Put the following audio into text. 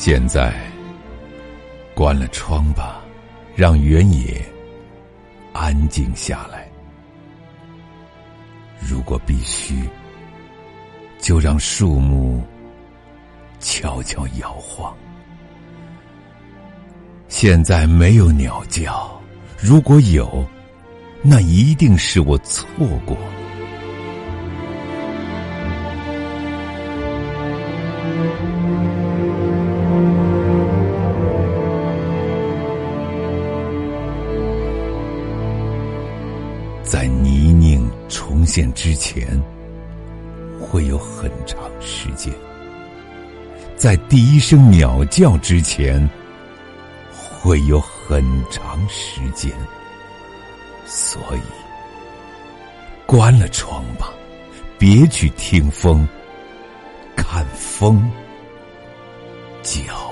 现在，关了窗吧，让原野安静下来。如果必须，就让树木悄悄摇晃。现在没有鸟叫，如果有，那一定是我错过。在泥泞重现之前，会有很长时间；在第一声鸟叫之前，会有很长时间。所以，关了窗吧，别去听风，看风叫。